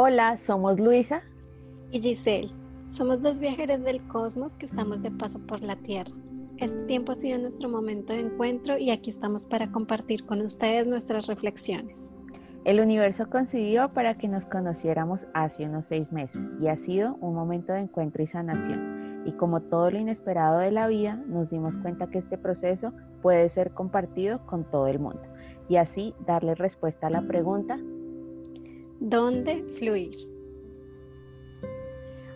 Hola, somos Luisa y Giselle. Somos dos viajeros del cosmos que estamos de paso por la Tierra. Este tiempo ha sido nuestro momento de encuentro y aquí estamos para compartir con ustedes nuestras reflexiones. El universo coincidió para que nos conociéramos hace unos seis meses y ha sido un momento de encuentro y sanación. Y como todo lo inesperado de la vida, nos dimos cuenta que este proceso puede ser compartido con todo el mundo y así darle respuesta a la pregunta ¿Dónde fluir?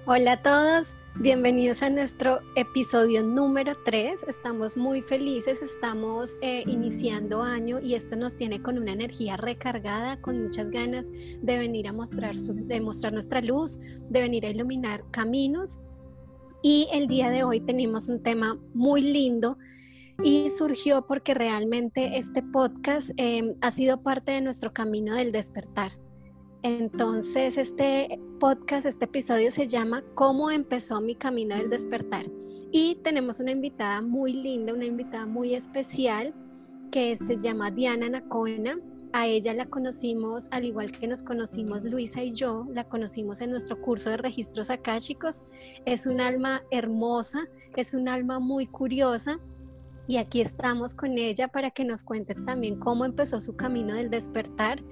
Hola a todos, bienvenidos a nuestro episodio número 3. Estamos muy felices, estamos eh, iniciando año y esto nos tiene con una energía recargada, con muchas ganas de venir a mostrar, de mostrar nuestra luz, de venir a iluminar caminos. Y el día de hoy tenemos un tema muy lindo y surgió porque realmente este podcast eh, ha sido parte de nuestro camino del despertar entonces, este podcast, este episodio se llama ¿Cómo empezó mi camino del despertar? Y tenemos una invitada muy linda, una invitada muy especial que se llama Diana Nacona. A ella la conocimos, al igual que nos conocimos Luisa y yo, la conocimos en nuestro curso de registros akáshicos. Es un alma hermosa, es un alma muy curiosa y aquí estamos con ella para que nos cuente también cómo empezó su camino del despertar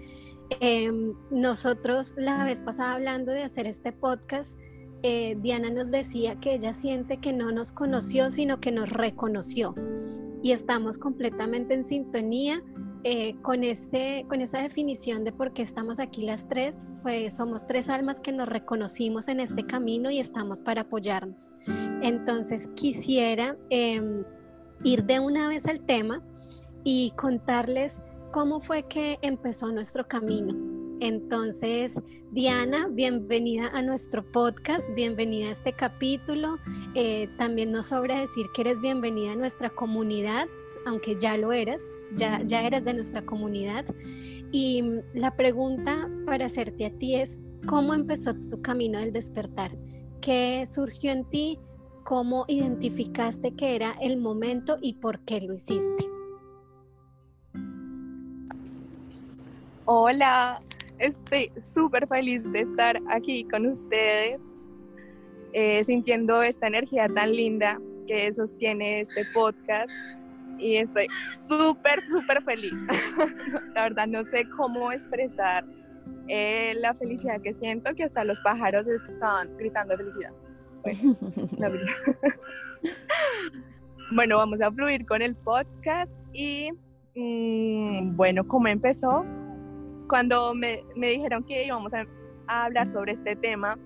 Em, nosotros la vez pasada hablando de hacer este podcast, eh, Diana nos decía que ella siente que no nos conoció, sino que nos reconoció. Y estamos completamente en sintonía eh, con, este, con esa definición de por qué estamos aquí las tres. Fue, somos tres almas que nos reconocimos en este camino y estamos para apoyarnos. Entonces quisiera em, ir de una vez al tema y contarles cómo fue que empezó nuestro camino. Entonces, Diana, bienvenida a nuestro podcast, bienvenida a este capítulo. Eh, también nos sobra decir que eres bienvenida a nuestra comunidad, aunque ya lo eras, ya, ya eres de nuestra comunidad. Y la pregunta para hacerte a ti es, ¿cómo empezó tu camino del despertar? ¿Qué surgió en ti? ¿Cómo identificaste que era el momento y por qué lo hiciste? Hola, estoy súper feliz de estar aquí con ustedes, eh, sintiendo esta energía tan linda que sostiene este podcast y estoy súper, súper feliz. la verdad no sé cómo expresar eh, la felicidad que siento, que hasta los pájaros estaban gritando de felicidad. Bueno, vamos a fluir con el podcast y mm, bueno, ¿cómo empezó? Cuando me, dijeron que íbamos a, hablar sobre este tema,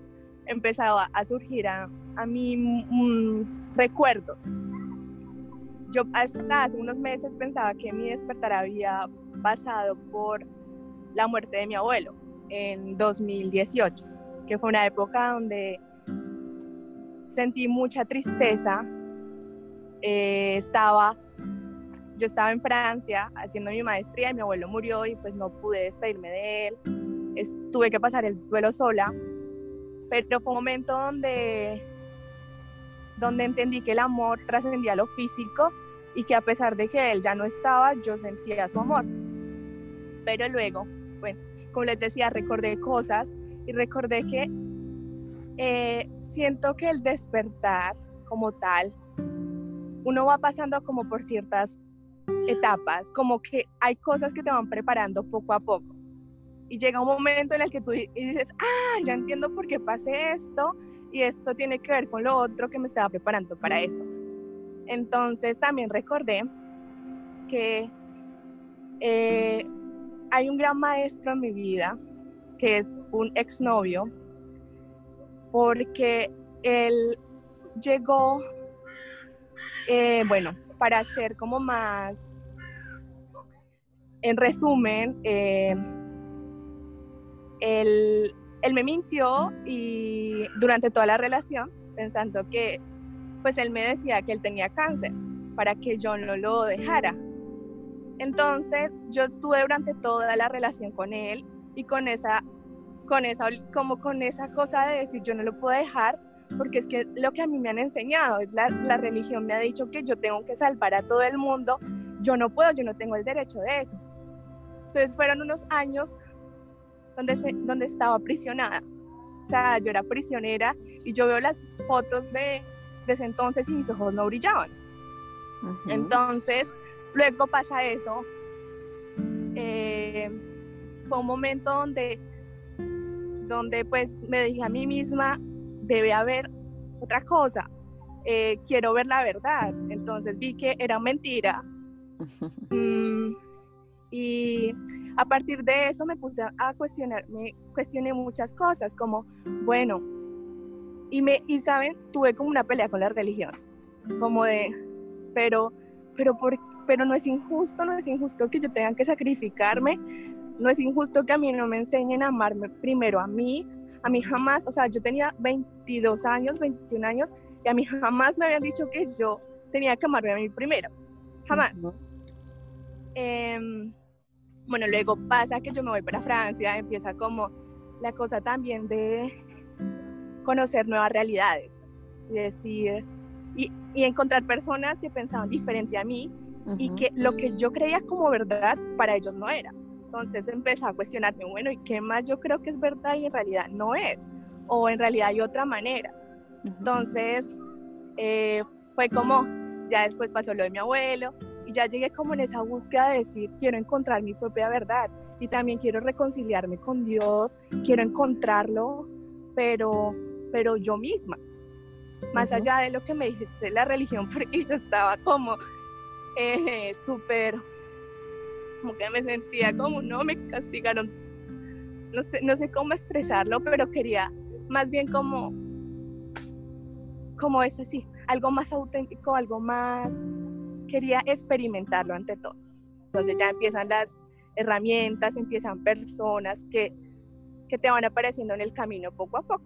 empezaba a surgir a, mí mm, recuerdos. Yo hasta hace unos meses pensaba que mi despertar había pasado por la muerte de mi abuelo en 2018, que fue una época donde sentí mucha tristeza, eh, estaba yo estaba en Francia haciendo mi maestría y mi abuelo murió y pues no pude despedirme de él. tuve que pasar el duelo sola, pero fue un momento donde, donde entendí que el amor trascendía lo físico y que a pesar de que él ya no estaba, yo sentía su amor. Pero luego, bueno, como les decía, recordé cosas y recordé que eh, siento que el despertar como tal, uno va pasando como por ciertas etapas, como que hay cosas que te van preparando poco a poco. Y llega un momento en el que tú dices, ah, ya entiendo por qué pasé esto y esto tiene que ver con lo otro que me estaba preparando para eso. Entonces también recordé que eh, hay un gran maestro en mi vida que es un exnovio porque él llegó, eh, bueno, para ser como más, en resumen, eh, él, me mintió y durante toda la relación, pensando que, pues él me decía que él tenía cáncer para que yo no lo dejara. Entonces yo estuve durante toda la relación con él y con esa, con esa, como con esa cosa de decir yo no lo puedo dejar porque es que lo que a mí me han enseñado es la, la religión me ha dicho que yo tengo que salvar a todo el mundo, yo no puedo, yo no tengo el derecho de eso. Entonces fueron unos años donde, se, donde estaba aprisionada. O sea, yo era prisionera y yo veo las fotos de, de ese entonces y mis ojos no brillaban. Entonces, luego pasa eso. Eh, fue un momento donde, donde pues me dije a mí misma, debe haber otra cosa, eh, quiero ver la verdad. Entonces vi que era mentira. Mm, y a partir de eso me puse a cuestionar, me cuestioné muchas cosas, como, bueno, y, me, y saben, tuve como una pelea con la religión, como de, pero, pero, por, pero no es injusto, no es injusto que yo tenga que sacrificarme, no es injusto que a mí no me enseñen a amarme primero a mí, a mí jamás, o sea, yo tenía 22 años, 21 años, y a mí jamás me habían dicho que yo tenía que amarme a mí primero, jamás. Em, bueno, luego pasa que yo me voy para Francia, empieza como la cosa también de conocer nuevas realidades, y decir, y, y encontrar personas que pensaban diferente a mí y que lo que yo creía como verdad para ellos no era. Entonces empecé a cuestionarme, bueno, ¿y qué más yo creo que es verdad y en realidad no es? O en realidad hay otra manera. Entonces eh, fue como, ya después pasó lo de mi abuelo, y ya llegué como en esa búsqueda de decir, quiero encontrar mi propia verdad y también quiero reconciliarme con Dios, quiero encontrarlo, pero, pero yo misma, más allá de lo que me dice la religión, porque yo estaba como eh, súper, como que me sentía como, no, me castigaron, no sé, no sé cómo expresarlo, pero quería más bien como, como es así, algo más auténtico, algo más quería experimentarlo ante todo. Entonces ya empiezan las herramientas, empiezan personas que, que te van apareciendo en el camino poco a poco.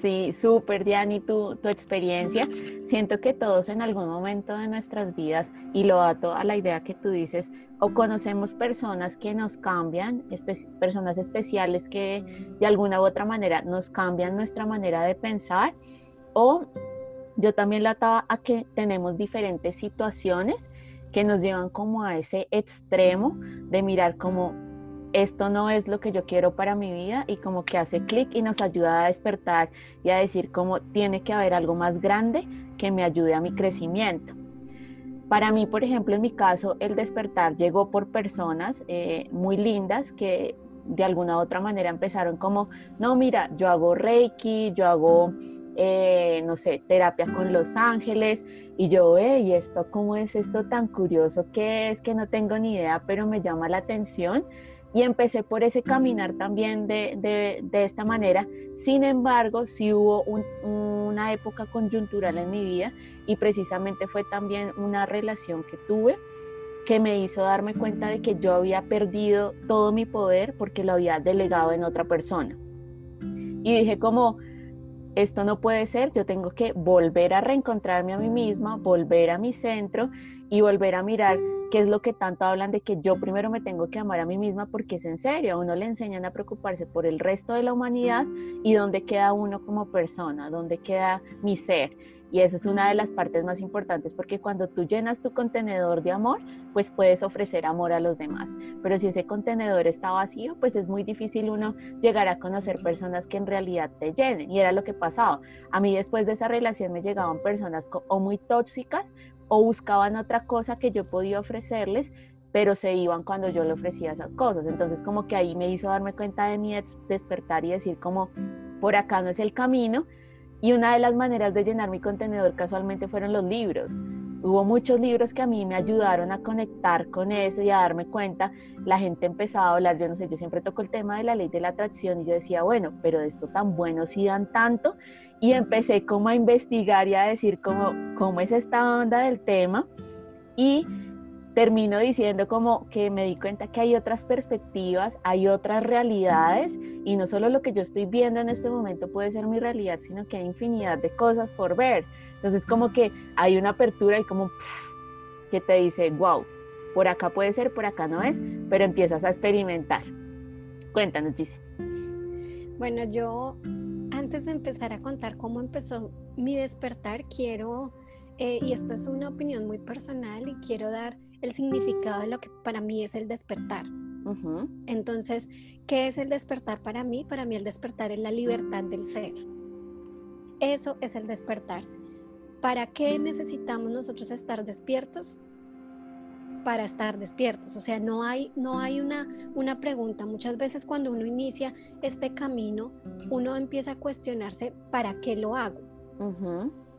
Sí, súper, Diani, tu, tu experiencia. Siento que todos en algún momento de nuestras vidas, y lo ato a la idea que tú dices, o conocemos personas que nos cambian, personas especiales que de alguna u otra manera nos cambian nuestra manera de pensar, o yo también la ataba a que tenemos diferentes situaciones que nos llevan como a ese extremo de mirar como esto no es lo que yo quiero para mi vida y como que hace clic y nos ayuda a despertar y a decir como tiene que haber algo más grande que me ayude a mi crecimiento. Para mí, por ejemplo, en mi caso, el despertar llegó por personas eh, muy lindas que de alguna u otra manera empezaron como, no, mira, yo hago reiki, yo hago eh, no sé, terapia con los ángeles, y yo, ¿y esto cómo es esto tan curioso? ¿Qué es? Que no tengo ni idea, pero me llama la atención. Y empecé por ese caminar también de, esta manera. Sin embargo, sí hubo una época coyuntural en mi vida y precisamente fue también una relación que tuve que me hizo darme cuenta de que yo había perdido todo mi poder porque lo había delegado en otra persona. Y dije como, esto no puede ser, yo tengo que volver a reencontrarme a mí misma, volver a mi centro y volver a mirar qué es lo que tanto hablan de que yo primero me tengo que amar a mí misma porque es en serio, a uno le enseñan a preocuparse por el resto de la humanidad y dónde queda uno como persona, dónde queda mi ser. Y esa es una de las partes más importantes porque cuando tú llenas tu contenedor de amor, pues puedes ofrecer amor a los demás. Pero si ese contenedor está vacío, pues es muy difícil uno llegar a conocer personas que en realidad te llenen. Y era lo que pasaba. A mí después de esa relación me llegaban personas o muy tóxicas o buscaban otra cosa que yo podía ofrecerles, pero se iban cuando yo le ofrecía esas cosas. Entonces como que ahí me hizo darme cuenta de mi despertar y decir como, por acá no es el camino y una de las maneras de llenar mi contenedor casualmente fueron los libros. Hubo muchos libros que a mí me ayudaron a conectar con eso y a darme cuenta. La gente empezaba a hablar, yo no sé, yo siempre toco el tema de la ley de la atracción y yo decía, bueno, pero de esto tan bueno si dan tanto. Y empecé como a investigar y a decir cómo, cómo es esta onda del tema. Y termino diciendo como que me di cuenta que hay otras perspectivas, hay otras realidades y no solo lo que yo estoy viendo en este momento puede ser mi realidad, sino que hay infinidad de cosas por ver. Entonces como que hay una apertura y como que te dice, wow, por acá puede ser, por acá no es, pero empiezas a experimentar. Cuéntanos, Gise. Bueno, yo antes de empezar a contar cómo empezó mi despertar, quiero, eh, y esto es una opinión muy personal, y quiero dar el significado de lo que para mí es el despertar. Entonces, ¿qué es el despertar para mí? Para mí el despertar es la libertad del ser. Eso es el despertar. ¿Para qué necesitamos nosotros estar despiertos? Para estar despiertos. O sea, no hay, no hay una, una pregunta. Muchas veces cuando uno inicia este camino, uno empieza a cuestionarse, ¿para qué lo hago?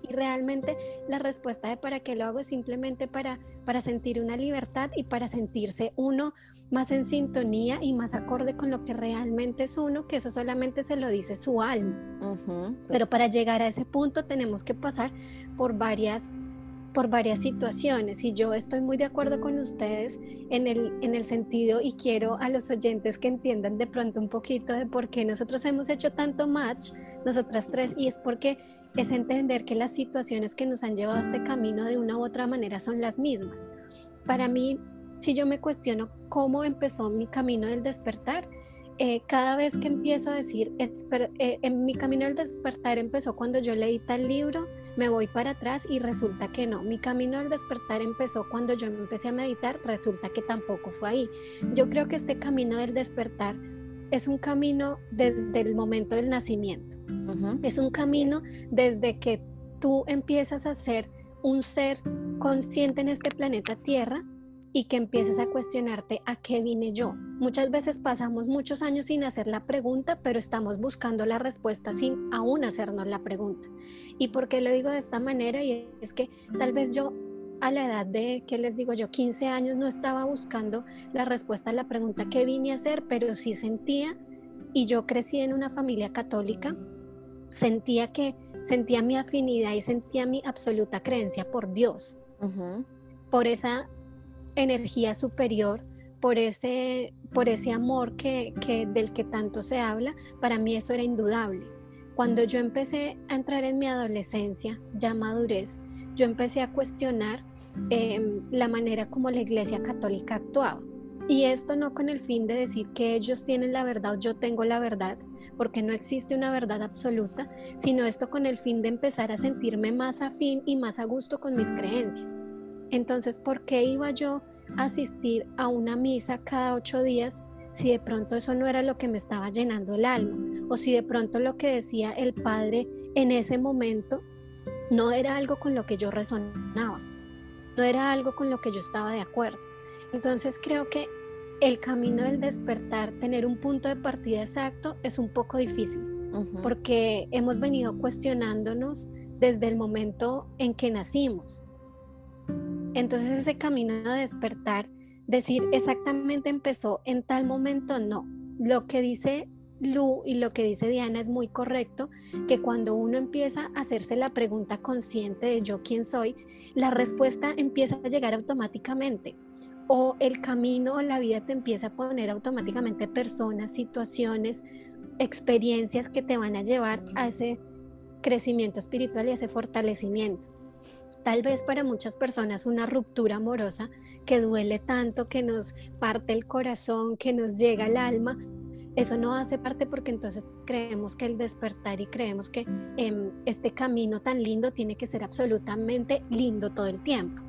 Y realmente la respuesta de para qué lo hago es simplemente para, para sentir una libertad y para sentirse uno más en sintonía y más acorde con lo que realmente es uno, que eso solamente se lo dice su alma. Pero para llegar a ese punto tenemos que pasar por varias por varias situaciones y yo estoy muy de acuerdo con ustedes en el, en el sentido y quiero a los oyentes que entiendan de pronto un poquito de por qué nosotros hemos hecho tanto match, nosotras tres, y es porque es entender que las situaciones que nos han llevado a este camino de una u otra manera son las mismas. Para mí, si yo me cuestiono cómo empezó mi camino del despertar, eh, cada vez que empiezo a decir, eh, en mi camino del despertar empezó cuando yo leí tal libro, me voy para atrás y resulta que no. Mi camino del despertar empezó cuando yo empecé a meditar, resulta que tampoco fue ahí. Yo creo que este camino del despertar es un camino desde el momento del nacimiento. Es un camino desde que tú empiezas a ser un ser consciente en este planeta Tierra y que empieces a cuestionarte a qué vine yo. Muchas veces pasamos muchos años sin hacer la pregunta, pero estamos buscando la respuesta sin aún hacernos la pregunta. ¿Y por qué lo digo de esta manera? Y es que tal vez yo a la edad de, ¿qué les digo yo? 15 años no estaba buscando la respuesta a la pregunta que vine a hacer, pero sí sentía, y yo crecí en una familia católica, sentía que sentía mi afinidad y sentía mi absoluta creencia por Dios, por esa energía superior, por ese, por ese amor que, que, del que tanto se habla, para mí eso era indudable. Cuando yo empecé a entrar en mi adolescencia, ya madurez, yo empecé a cuestionar em, la manera como la Iglesia Católica actuaba. Y esto no con el fin de decir que ellos tienen la verdad o yo tengo la verdad, porque no existe una verdad absoluta, sino esto con el fin de empezar a sentirme más afín y más a gusto con mis creencias. Entonces, ¿por qué iba yo a asistir a una misa cada ocho días si de pronto eso no era lo que me estaba llenando el alma? O si de pronto lo que decía el Padre en ese momento no era algo con lo que yo resonaba, no era algo con lo que yo estaba de acuerdo. Entonces creo que el camino del despertar, tener un punto de partida exacto, es un poco difícil, porque hemos venido cuestionándonos desde el momento en que nacimos. Entonces ese camino de despertar, decir exactamente empezó en tal momento, no. Lo que dice Lu y lo que dice Diana es muy correcto, que cuando uno empieza a hacerse la pregunta consciente de yo quién soy, la respuesta empieza a llegar automáticamente o el camino o la vida te empieza a poner automáticamente personas, situaciones, experiencias que te van a llevar a ese crecimiento espiritual y a ese fortalecimiento. Tal vez para muchas personas una ruptura amorosa que duele tanto, que nos parte el corazón, que nos llega al alma, eso no hace parte porque entonces creemos que el despertar y creemos que em, este camino tan lindo tiene que ser absolutamente lindo todo el tiempo.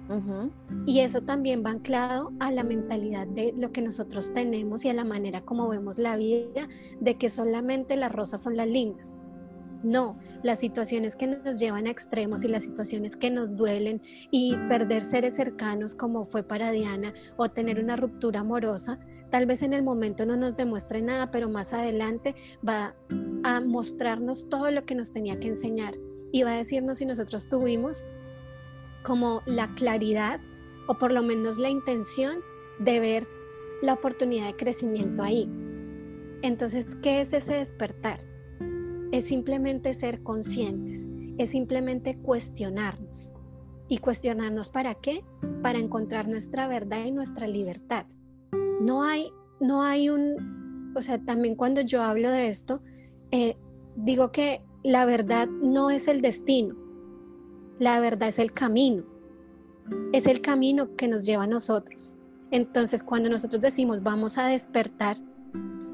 Y eso también va anclado a la mentalidad de lo que nosotros tenemos y a la manera como vemos la vida, de que solamente las rosas son las lindas. No, las situaciones que nos llevan a extremos y las situaciones que nos duelen y perder seres cercanos como fue para Diana o tener una ruptura amorosa, tal vez en el momento no nos demuestre nada, pero más adelante va a mostrarnos todo lo que nos tenía que enseñar y va a decirnos si nosotros tuvimos como la claridad o por lo menos la intención de ver la oportunidad de crecimiento ahí. Entonces, ¿qué es ese despertar? Es simplemente ser conscientes, es simplemente cuestionarnos. ¿Y cuestionarnos para qué? Para encontrar nuestra verdad y nuestra libertad. No hay, no hay un, o sea, también cuando yo hablo de esto, eh, digo que la verdad no es el destino, la verdad es el camino, es el camino que nos lleva a nosotros. Entonces, cuando nosotros decimos vamos a despertar,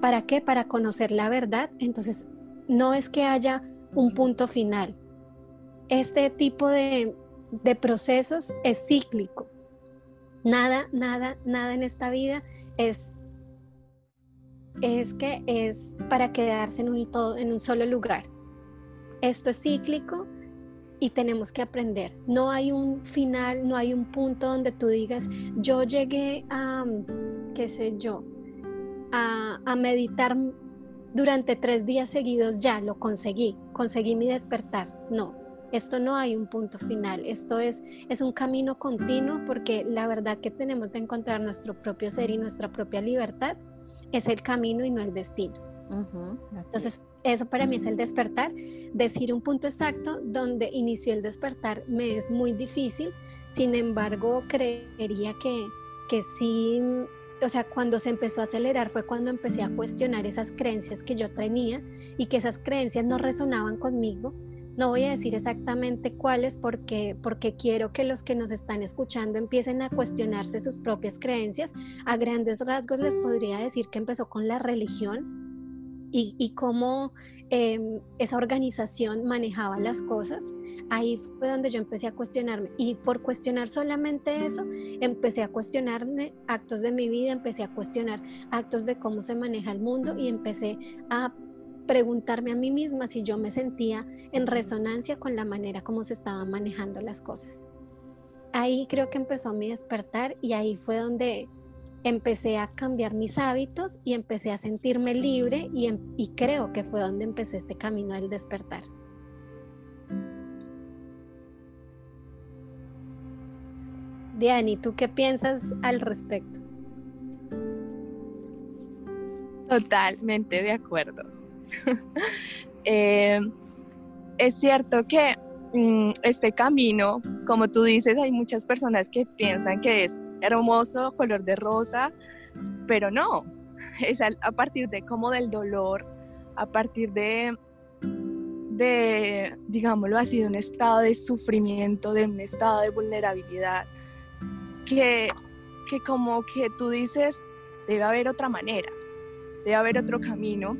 ¿para qué? Para conocer la verdad, entonces no es que haya un punto final. Este tipo de, procesos es cíclico. Nada, nada, nada en esta vida es es que es para quedarse en un, todo, en un solo lugar. Esto es cíclico y tenemos que aprender. No hay un final, no hay un punto donde tú digas, yo llegué a, qué sé yo, a, a meditar durante tres días seguidos, ya lo conseguí, conseguí mi despertar. No, esto no hay un punto final, esto es, es un camino continuo porque la verdad que tenemos de encontrar nuestro propio ser y nuestra propia libertad es el camino y no el destino. Entonces, eso para mí es el despertar. Decir un punto exacto donde inició el despertar me es muy difícil, sin embargo, creería que, que sí, o sea, cuando se empezó a acelerar fue cuando empecé a cuestionar esas creencias que yo tenía y que esas creencias no resonaban conmigo. No voy a decir exactamente cuáles porque, porque quiero que los que nos están escuchando empiecen a cuestionarse sus propias creencias. A grandes rasgos les podría decir que empezó con la religión, y, cómo em, esa organización manejaba las cosas, ahí fue donde yo empecé a cuestionarme. Y por cuestionar solamente eso, empecé a cuestionarme actos de mi vida, empecé a cuestionar actos de cómo se maneja el mundo y empecé a preguntarme a mí misma si yo me sentía en resonancia con la manera como se estaban manejando las cosas. Ahí creo que empezó mi despertar y ahí fue donde empecé a cambiar mis hábitos y empecé a sentirme libre y, em, y creo que fue donde empecé este camino del despertar. Diani, ¿tú qué piensas al respecto? Totalmente de acuerdo. Eh, es cierto que mm, este camino, como tú dices, hay muchas personas que piensan que es hermoso, color de rosa, pero no, es a, partir de como del dolor, a partir de, de, digámoslo así, de un estado de sufrimiento, de un estado de vulnerabilidad, que, que como que tú dices, debe haber otra manera, debe haber otro camino.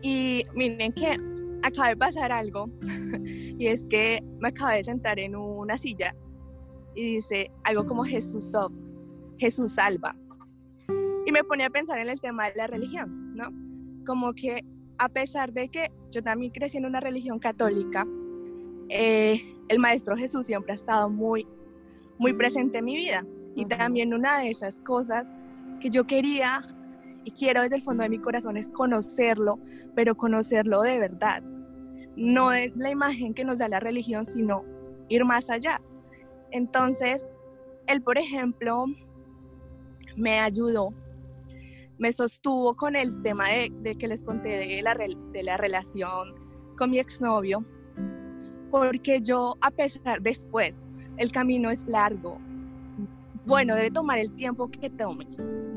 Y miren que acaba de pasar algo, y es que me acabé de sentar en una silla y dice algo como Jesús Jesús salva. Y me pone a pensar en el tema de la religión, ¿no? Como que a pesar de que yo también crecí en una religión católica, eh, el Maestro Jesús siempre ha estado muy, muy presente en mi vida. Y también una de esas cosas que yo quería y quiero desde el fondo de mi corazón es conocerlo, pero conocerlo de verdad. No es la imagen que nos da la religión, sino ir más allá. Entonces, él, por ejemplo, me ayudó, me sostuvo con el tema de, que les conté de la, de la relación con mi exnovio, porque yo, a pesar, después, el camino es largo, bueno, debe tomar el tiempo que tome,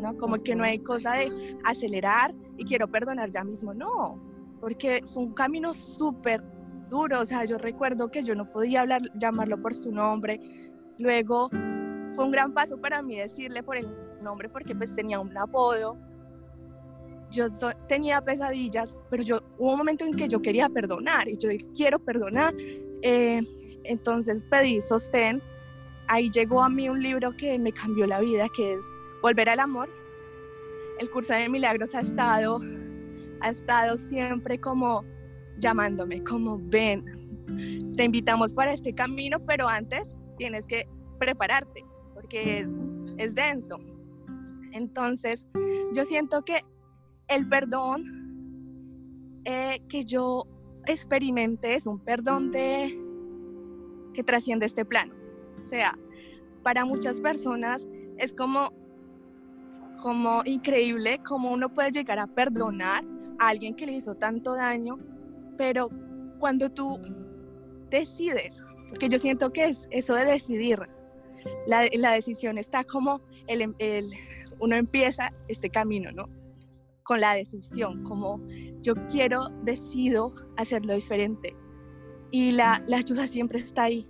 ¿no? Como que no hay cosa de acelerar y quiero perdonar ya mismo, no, porque fue un camino súper duro, o sea, yo recuerdo que yo no podía hablar, llamarlo por su nombre, luego fue un gran paso para mí decirle por el nombre porque pues tenía un apodo, yo tenía pesadillas, pero yo hubo un momento en que yo quería perdonar y yo dije, quiero perdonar, eh, entonces pedí sostén, ahí llegó a mí un libro que me cambió la vida, que es Volver al Amor, el curso de milagros ha estado, ha estado siempre como llamándome como ven, te invitamos para este camino, pero antes tienes que prepararte porque es, es denso. Entonces, yo siento que el perdón eh, que yo experimenté es un perdón de, que trasciende este plano. O sea, para muchas personas es como, como increíble cómo uno puede llegar a perdonar a alguien que le hizo tanto daño pero cuando tú decides, porque yo siento que es eso de decidir, la, decisión está como el, el, uno empieza este camino, ¿no? Con la decisión, como yo quiero, decido hacerlo diferente. Y la, ayuda siempre está ahí.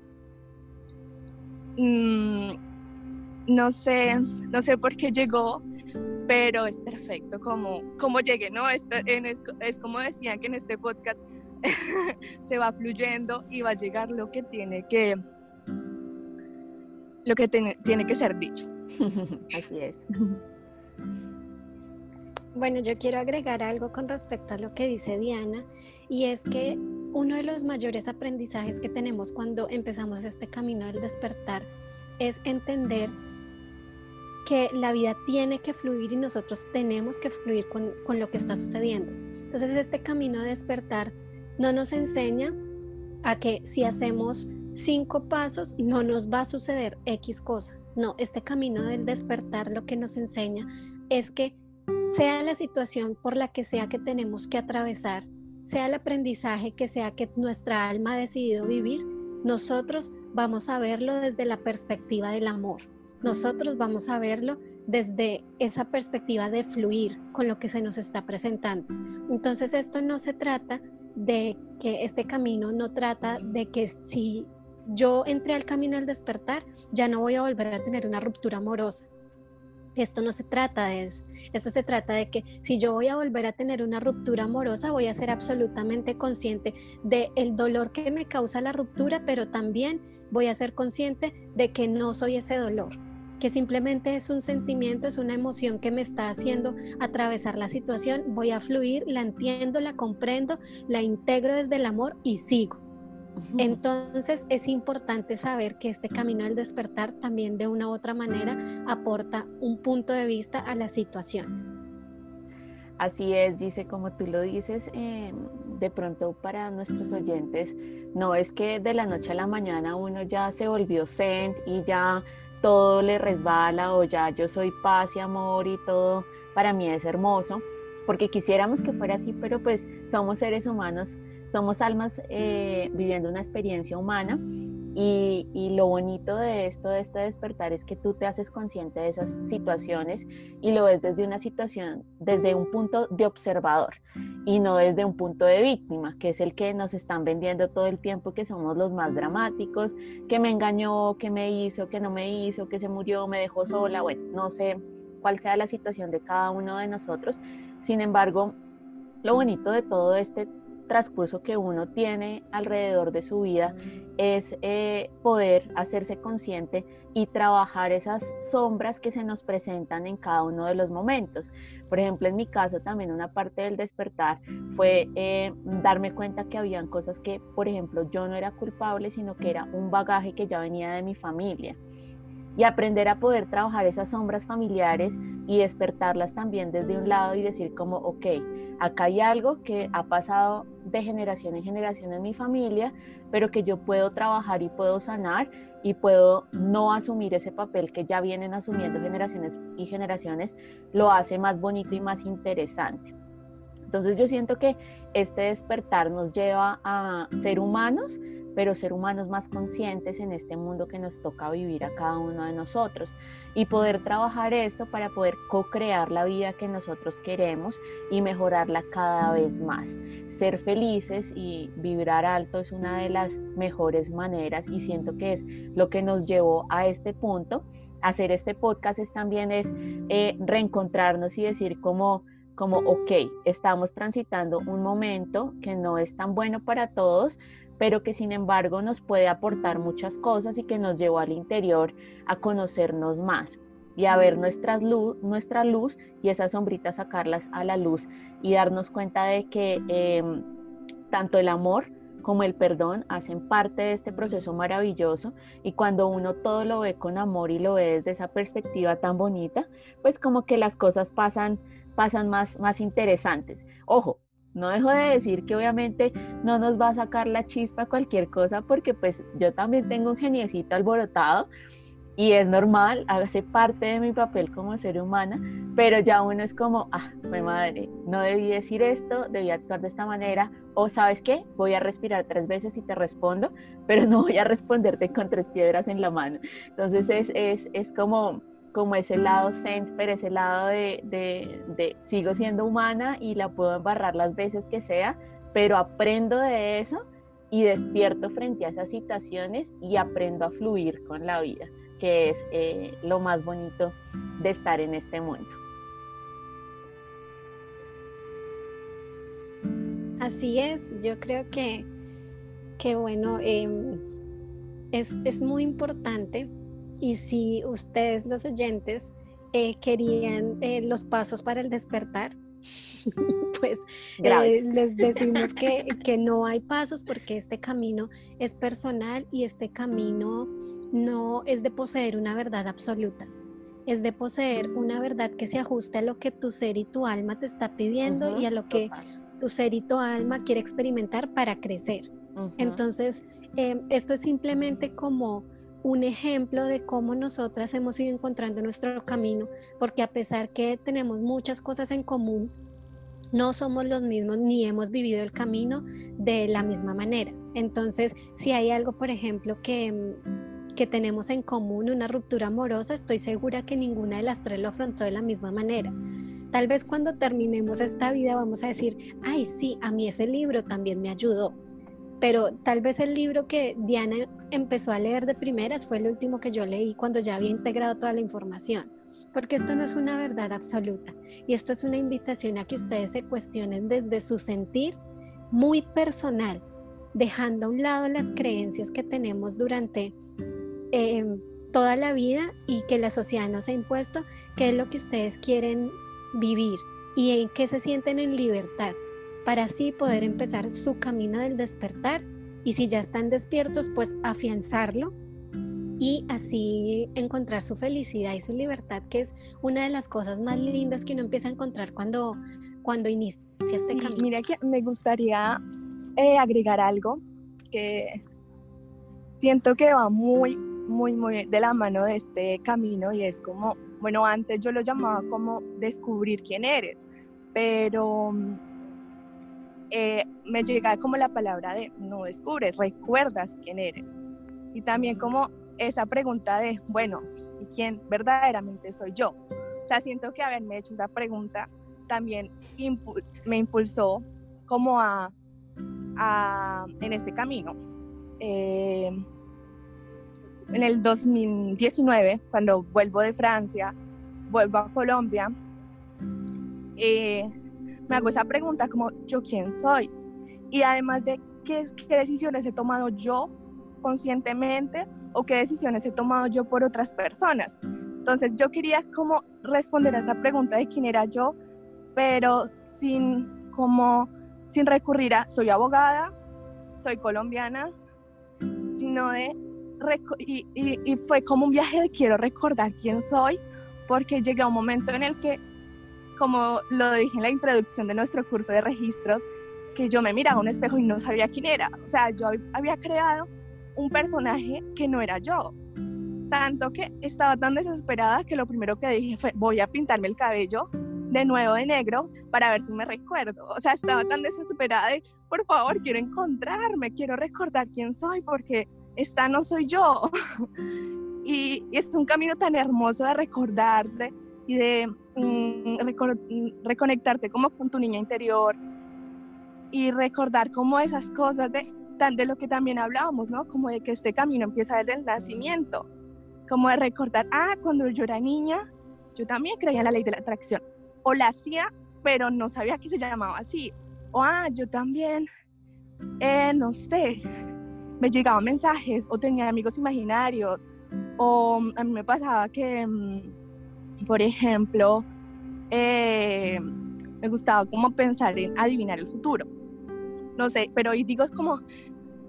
Mm, no sé, no sé por qué llegó, pero es perfecto como, como llegue, ¿no? Es, es, como decían que en este podcast se va fluyendo y va a llegar lo que tiene que, lo que tiene que ser dicho. Así es. Bueno, yo quiero agregar algo con respecto a lo que dice Diana y es que uno de los mayores aprendizajes que tenemos cuando empezamos este camino del despertar es entender que la vida tiene que fluir y nosotros tenemos que fluir con, con lo que está sucediendo. Entonces este camino de despertar no nos enseña a que si hacemos cinco pasos no nos va a suceder X cosa. No, este camino del despertar lo que nos enseña es que sea la situación por la que sea que tenemos que atravesar, sea el aprendizaje que sea que nuestra alma ha decidido vivir, nosotros vamos a verlo desde la perspectiva del amor. Nosotros vamos a verlo desde esa perspectiva de fluir con lo que se nos está presentando. Entonces esto no se trata de que este camino no trata de que si yo entré al camino del despertar, ya no voy a volver a tener una ruptura amorosa. Esto no se trata de eso. Esto se trata de que si yo voy a volver a tener una ruptura amorosa, voy a ser absolutamente consciente de el dolor que me causa la ruptura, pero también voy a ser consciente de que no soy ese dolor, que simplemente es un sentimiento, es una emoción que me está haciendo atravesar la situación. Voy a fluir, la entiendo, la comprendo, la integro desde el amor y sigo. Entonces es importante saber que este camino del despertar también de una u otra manera aporta un punto de vista a las situaciones. Así es, dice, como tú lo dices, em, de pronto para nuestros oyentes, no es que de la noche a la mañana uno ya se volvió sent y ya todo le resbala o ya yo soy paz y amor y todo para mí es hermoso, porque quisiéramos que fuera así, pero pues somos seres humanos somos almas eh, viviendo una experiencia humana y, lo bonito de esto, de este despertar, es que tú te haces consciente de esas situaciones y lo ves desde una situación, desde un punto de observador y no desde un punto de víctima, que es el que nos están vendiendo todo el tiempo, que somos los más dramáticos, que me engañó, que me hizo, que no me hizo, que se murió, me dejó sola, bueno, no sé cuál sea la situación de cada uno de nosotros. Sin embargo, lo bonito de todo este transcurso que uno tiene alrededor de su vida es eh, poder hacerse consciente y trabajar esas sombras que se nos presentan en cada uno de los momentos. Por ejemplo, en mi caso también una parte del despertar fue eh, darme cuenta que habían cosas que, por ejemplo, yo no era culpable, sino que era un bagaje que ya venía de mi familia. Y aprender a poder trabajar esas sombras familiares y despertarlas también desde un lado y decir como, ok, acá hay algo que ha pasado de generación en generación en mi familia, pero que yo puedo trabajar y puedo sanar y puedo no asumir ese papel que ya vienen asumiendo generaciones y generaciones, lo hace más bonito y más interesante. Entonces yo siento que este despertar nos lleva a ser humanos, pero ser humanos más conscientes en este mundo que nos toca vivir a cada uno de nosotros y poder trabajar esto para poder co-crear la vida que nosotros queremos y mejorarla cada vez más. Ser felices y vibrar alto es una de las mejores maneras y siento que es lo que nos llevó a este punto. Hacer este podcast también es eh, reencontrarnos y decir como como, ok, estamos transitando un momento que no es tan bueno para todos, pero que sin embargo nos puede aportar muchas cosas y que nos llevó al interior a conocernos más y a ver nuestra luz, nuestra luz y esas sombritas sacarlas a la luz y darnos cuenta de que em, tanto el amor como el perdón hacen parte de este proceso maravilloso y cuando uno todo lo ve con amor y lo ve desde esa perspectiva tan bonita, pues como que las cosas pasan, pasan más, más interesantes. Ojo, no dejo de decir que obviamente no nos va a sacar la chispa cualquier cosa porque pues yo también tengo un geniecito alborotado y es normal, hace parte de mi papel como ser humana, pero ya uno es como, ah, mi madre, no debí decir esto, debí actuar de esta manera, o sabes qué, voy a respirar tres veces y te respondo, pero no voy a responderte con tres piedras en la mano. Entonces es, es, es como como ese lado zen, pero ese lado de, de, sigo siendo humana y la puedo embarrar las veces que sea, pero aprendo de eso y despierto frente a esas situaciones y aprendo a fluir con la vida, que es eh, lo más bonito de estar en este mundo. Así es, yo creo que, que bueno, em, es, es muy importante y si ustedes los oyentes eh, querían eh, los pasos para el despertar, pues eh, les decimos que, que no hay pasos porque este camino es personal y este camino no es de poseer una verdad absoluta. Es de poseer una verdad que se ajuste a lo que tu ser y tu alma te está pidiendo y a lo que tu ser y tu alma quiere experimentar para crecer. Entonces, em, esto es simplemente como un ejemplo de cómo nosotras hemos ido encontrando nuestro camino, porque a pesar que tenemos muchas cosas en común, no somos los mismos ni hemos vivido el camino de la misma manera. Entonces, si hay algo, por ejemplo, que em, que tenemos en común, una ruptura amorosa, estoy segura que ninguna de las tres lo afrontó de la misma manera. Tal vez cuando terminemos esta vida vamos a decir, ay, sí, a mí ese libro también me ayudó. Pero tal vez el libro que Diana empezó a leer de primeras fue el último que yo leí cuando ya había integrado toda la información. Porque esto no es una verdad absoluta. Y esto es una invitación a que ustedes se cuestionen desde su sentir muy personal, dejando a un lado las creencias que tenemos durante Em, toda la vida y que la sociedad nos ha impuesto qué es lo que ustedes quieren vivir y en qué se sienten en libertad para así poder empezar su camino del despertar y si ya están despiertos pues afianzarlo y así encontrar su felicidad y su libertad que es una de las cosas más lindas que uno empieza a encontrar cuando cuando inicia este camino. Mira que me gustaría eh, agregar algo que siento que va muy muy, muy de la mano de este camino y es como, bueno, antes yo lo llamaba como descubrir quién eres, pero eh, me llega como la palabra de no descubres, recuerdas quién eres. Y también como esa pregunta de, bueno, ¿y quién verdaderamente soy yo? O sea, siento que haberme hecho esa pregunta también me impulsó como a, a en este camino. Eh, en el 2019, cuando vuelvo de Francia, vuelvo a Colombia, eh, me hago esa pregunta como, ¿yo quién soy? Y además de qué, qué decisiones he tomado yo conscientemente o qué decisiones he tomado yo por otras personas. Entonces yo quería como responder a esa pregunta de quién era yo, pero sin como sin recurrir a soy abogada, soy colombiana, sino de y, fue como un viaje de quiero recordar quién soy, porque llegué a un momento en el que, como lo dije en la introducción de nuestro curso de registros, que yo me miraba a un espejo y no sabía quién era. O sea, yo había creado un personaje que no era yo. Tanto que estaba tan desesperada que lo primero que dije fue, voy a pintarme el cabello de nuevo de negro para ver si me recuerdo. O sea, estaba tan desesperada de, por favor, quiero encontrarme, quiero recordar quién soy, porque esta no soy yo. y, es un camino tan hermoso de recordarte y de mm, mm, reconectarte como con tu niña interior y recordar como esas cosas de, de lo que también hablábamos, ¿no? Como de que este camino empieza desde el nacimiento, como de recordar, ah, cuando yo era niña, yo también creía en la ley de la atracción, o la hacía, pero no sabía que se llamaba así, o ah, yo también, eh, no sé, me llegaban mensajes o tenía amigos imaginarios o a mí me pasaba que, mm, por ejemplo, eh, me gustaba como pensar en adivinar el futuro. No sé, pero hoy digo como,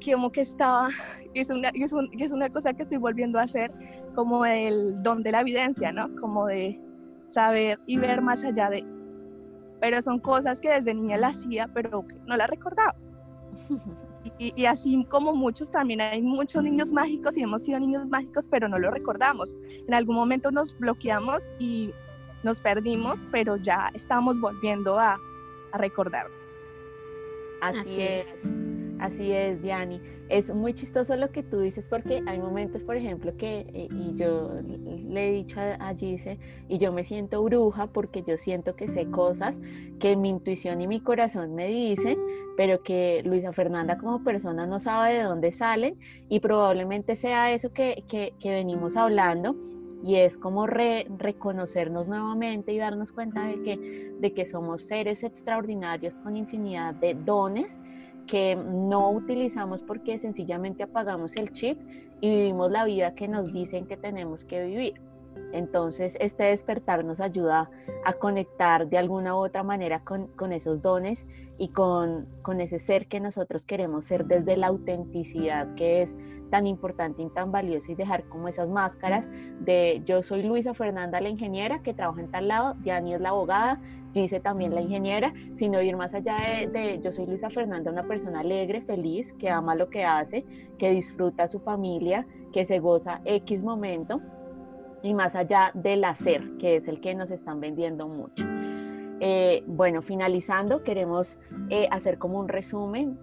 como que estaba, es una, es, es una cosa que estoy volviendo a hacer como el don de la evidencia, ¿no? Como de saber y ver más allá de... Pero son cosas que desde niña la hacía, pero no la recordaba. Y, así como muchos, también hay muchos niños mágicos y hemos sido niños mágicos, pero no lo recordamos. En algún momento nos bloqueamos y nos perdimos, pero ya estamos volviendo a, a recordarnos. Así, es. Así es, Diani. Es muy chistoso lo que tú dices porque hay momentos, por ejemplo, que, eh, y yo le he dicho a, a Gise, y yo me siento bruja porque yo siento que sé cosas que mi intuición y mi corazón me dicen, pero que Luisa Fernanda como persona no sabe de dónde salen y probablemente sea eso que, que, venimos hablando y es como reconocernos nuevamente y darnos cuenta de que, de que somos seres extraordinarios con infinidad de dones que no utilizamos porque sencillamente apagamos el chip y vivimos la vida que nos dicen que tenemos que vivir. Entonces, este despertar nos ayuda a conectar de alguna u otra manera con, esos dones y con, con, ese ser que nosotros queremos ser desde la autenticidad que es tan importante y tan valioso y dejar como esas máscaras de yo soy Luisa Fernanda la ingeniera que trabaja en tal lado, Diani es la abogada, Gise también la ingeniera, sino ir más allá de, de yo soy Luisa Fernanda, una persona alegre, feliz, que ama lo que hace, que disfruta a su familia, que se goza X momento y más allá del hacer, que es el que nos están vendiendo mucho. Eh, bueno, finalizando, queremos eh, hacer como un resumen.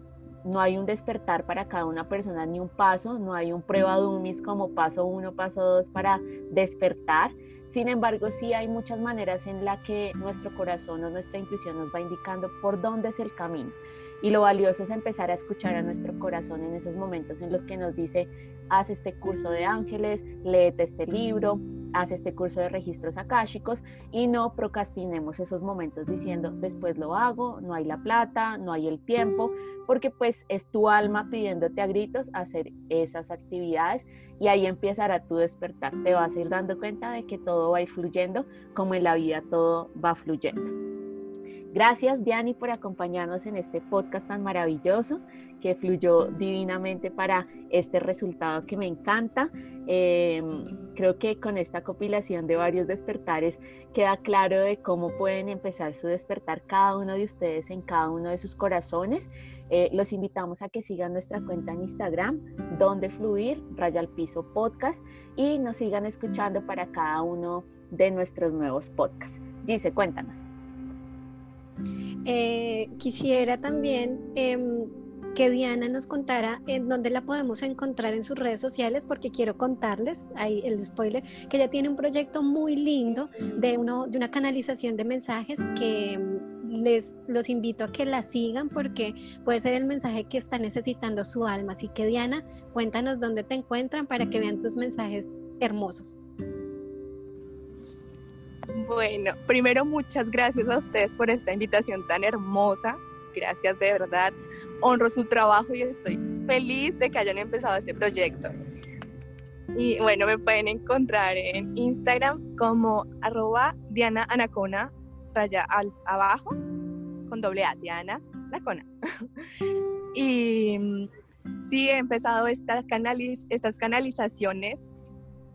No hay un despertar para cada una persona ni un paso, no hay un prueba dummies como paso uno, paso dos para despertar. Sin embargo, sí hay muchas maneras en las que nuestro corazón o nuestra intuición nos va indicando por dónde es el camino. Y lo valioso es empezar a escuchar a nuestro corazón en esos momentos en los que nos dice, haz este curso de ángeles, léete este libro, haz este curso de registros akáshicos y no procrastinemos esos momentos diciendo después lo hago, no hay la plata, no hay el tiempo, porque pues es tu alma pidiéndote a gritos hacer esas actividades y ahí empezará tu despertar. Te vas a ir dando cuenta de que todo va a fluyendo como en la vida todo va fluyendo. Gracias, Diani, por acompañarnos en este podcast tan maravilloso que fluyó divinamente para este resultado que me encanta. Em, creo que con esta compilación de varios despertares queda claro de cómo pueden empezar su despertar cada uno de ustedes en cada uno de sus corazones. Eh, los invitamos a que sigan nuestra cuenta en Instagram, donde fluir, raya al piso podcast, y nos sigan escuchando para cada uno de nuestros nuevos podcasts. Gise, cuéntanos. Eh, quisiera también em, que Diana nos contara en dónde la podemos encontrar en sus redes sociales, porque quiero contarles, ahí el spoiler, que ella tiene un proyecto muy lindo de, uno, de una canalización de mensajes que em, les los invito a que la sigan porque puede ser el mensaje que está necesitando su alma. Así que Diana, cuéntanos dónde te encuentran para que vean tus mensajes hermosos. Bueno, primero muchas gracias a ustedes por esta invitación tan hermosa. Gracias de verdad. Honro su trabajo y estoy feliz de que hayan empezado este proyecto. Y bueno, me pueden encontrar en Instagram como arroba Diana Anacona, raya abajo, con doble A, Diana Anacona. y mm, sí he empezado estas canalizaciones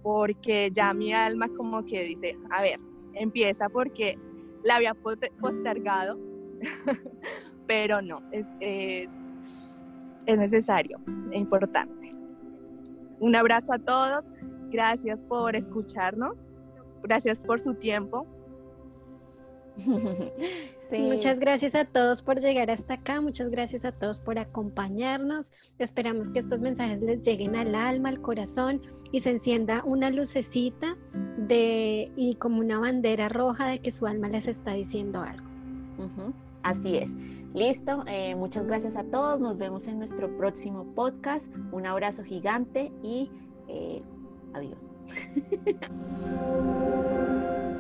porque ya mi alma como que dice, a ver, empieza porque la había postergado, pero no, es, es, es necesario, es importante. Un abrazo a todos, gracias por escucharnos, gracias por su tiempo Muchas gracias a todos por llegar hasta acá, muchas gracias a todos por acompañarnos. Esperamos que estos mensajes les lleguen al alma, al corazón y se encienda una lucecita de y como una bandera roja de que su alma les está diciendo algo. Así es. Listo, eh, muchas gracias a todos. Nos vemos en nuestro próximo podcast. Un abrazo gigante y eh, adiós.